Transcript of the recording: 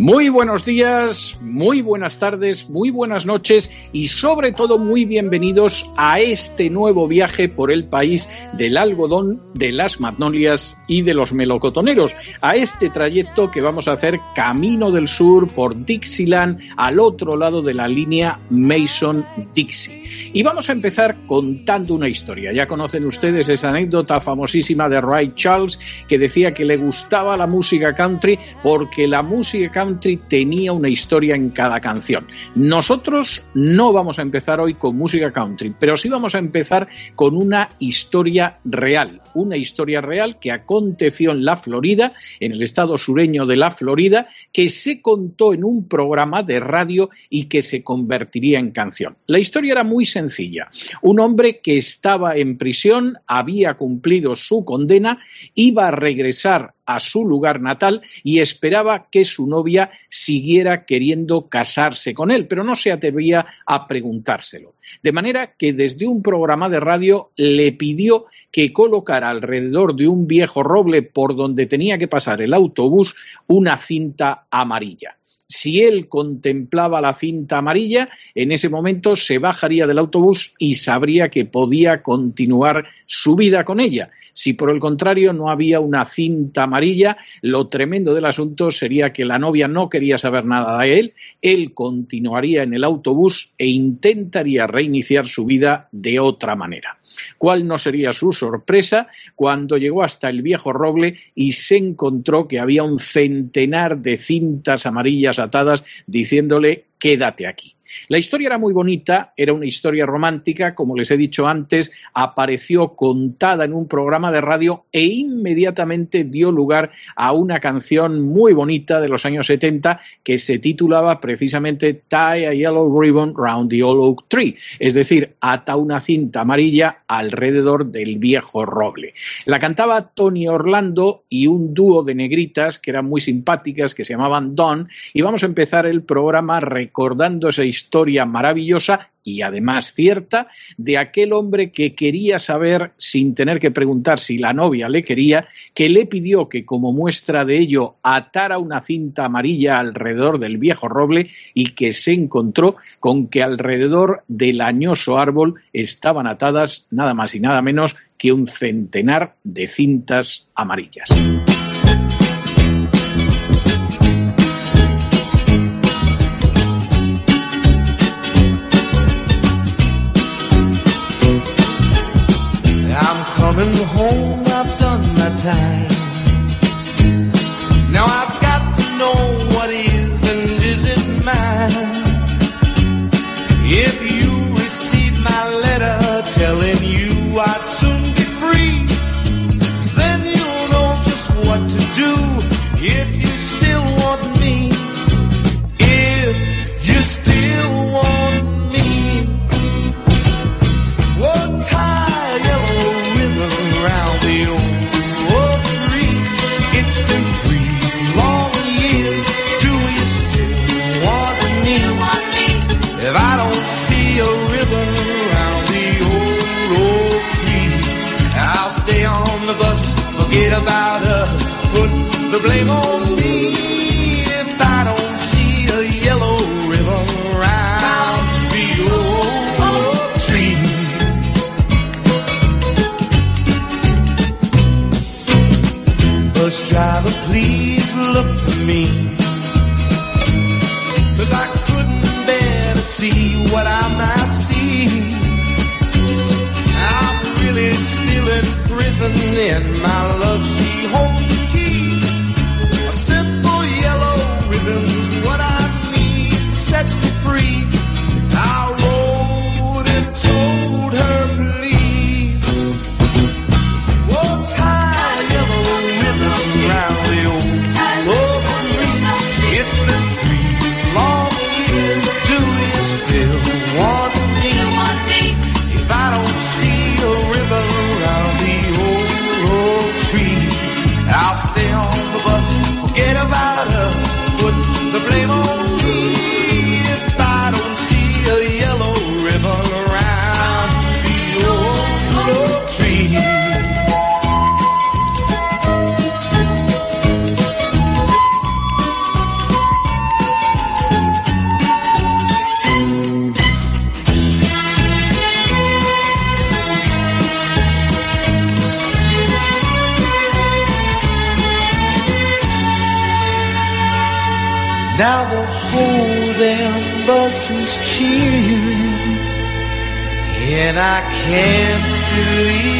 Muy buenos días, muy buenas tardes, muy buenas noches y sobre todo muy bienvenidos a este nuevo viaje por el país del algodón, de las magnolias y de los melocotoneros, a este trayecto que vamos a hacer camino del sur por Dixieland al otro lado de la línea Mason-Dixie. Y vamos a empezar contando una historia. Ya conocen ustedes esa anécdota famosísima de Ray Charles que decía que le gustaba la música country porque la música country tenía una historia en cada canción. Nosotros no vamos a empezar hoy con música country, pero sí vamos a empezar con una historia real, una historia real que aconteció en la Florida, en el estado sureño de la Florida, que se contó en un programa de radio y que se convertiría en canción. La historia era muy sencilla. Un hombre que estaba en prisión, había cumplido su condena, iba a regresar a su lugar natal y esperaba que su novia siguiera queriendo casarse con él, pero no se atrevía a preguntárselo. De manera que desde un programa de radio le pidió que colocara alrededor de un viejo roble por donde tenía que pasar el autobús una cinta amarilla si él contemplaba la cinta amarilla, en ese momento se bajaría del autobús y sabría que podía continuar su vida con ella. Si por el contrario no había una cinta amarilla, lo tremendo del asunto sería que la novia no quería saber nada de él, él continuaría en el autobús e intentaría reiniciar su vida de otra manera. ¿Cuál no sería su sorpresa cuando llegó hasta el viejo roble y se encontró que había un centenar de cintas amarillas atadas diciéndole quédate aquí? La historia era muy bonita, era una historia romántica, como les he dicho antes, apareció contada en un programa de radio e inmediatamente dio lugar a una canción muy bonita de los años 70 que se titulaba precisamente Tie a Yellow Ribbon Round the Old Oak Tree, es decir, ata una cinta amarilla alrededor del viejo roble. La cantaba Tony Orlando y un dúo de negritas que eran muy simpáticas, que se llamaban Don, y vamos a empezar el programa recordando esa historia historia maravillosa y además cierta de aquel hombre que quería saber, sin tener que preguntar si la novia le quería, que le pidió que como muestra de ello atara una cinta amarilla alrededor del viejo roble y que se encontró con que alrededor del añoso árbol estaban atadas nada más y nada menos que un centenar de cintas amarillas. Coming home, I've done my time. Now I've got to know what is and isn't mine. If forget about us, put the blame on me. If I don't see a yellow ribbon the old tree. Bus driver, please look for me. Cause I couldn't bear to see what I might and my love, she holds the blame on Now the whole damn bus is cheering, and I can't believe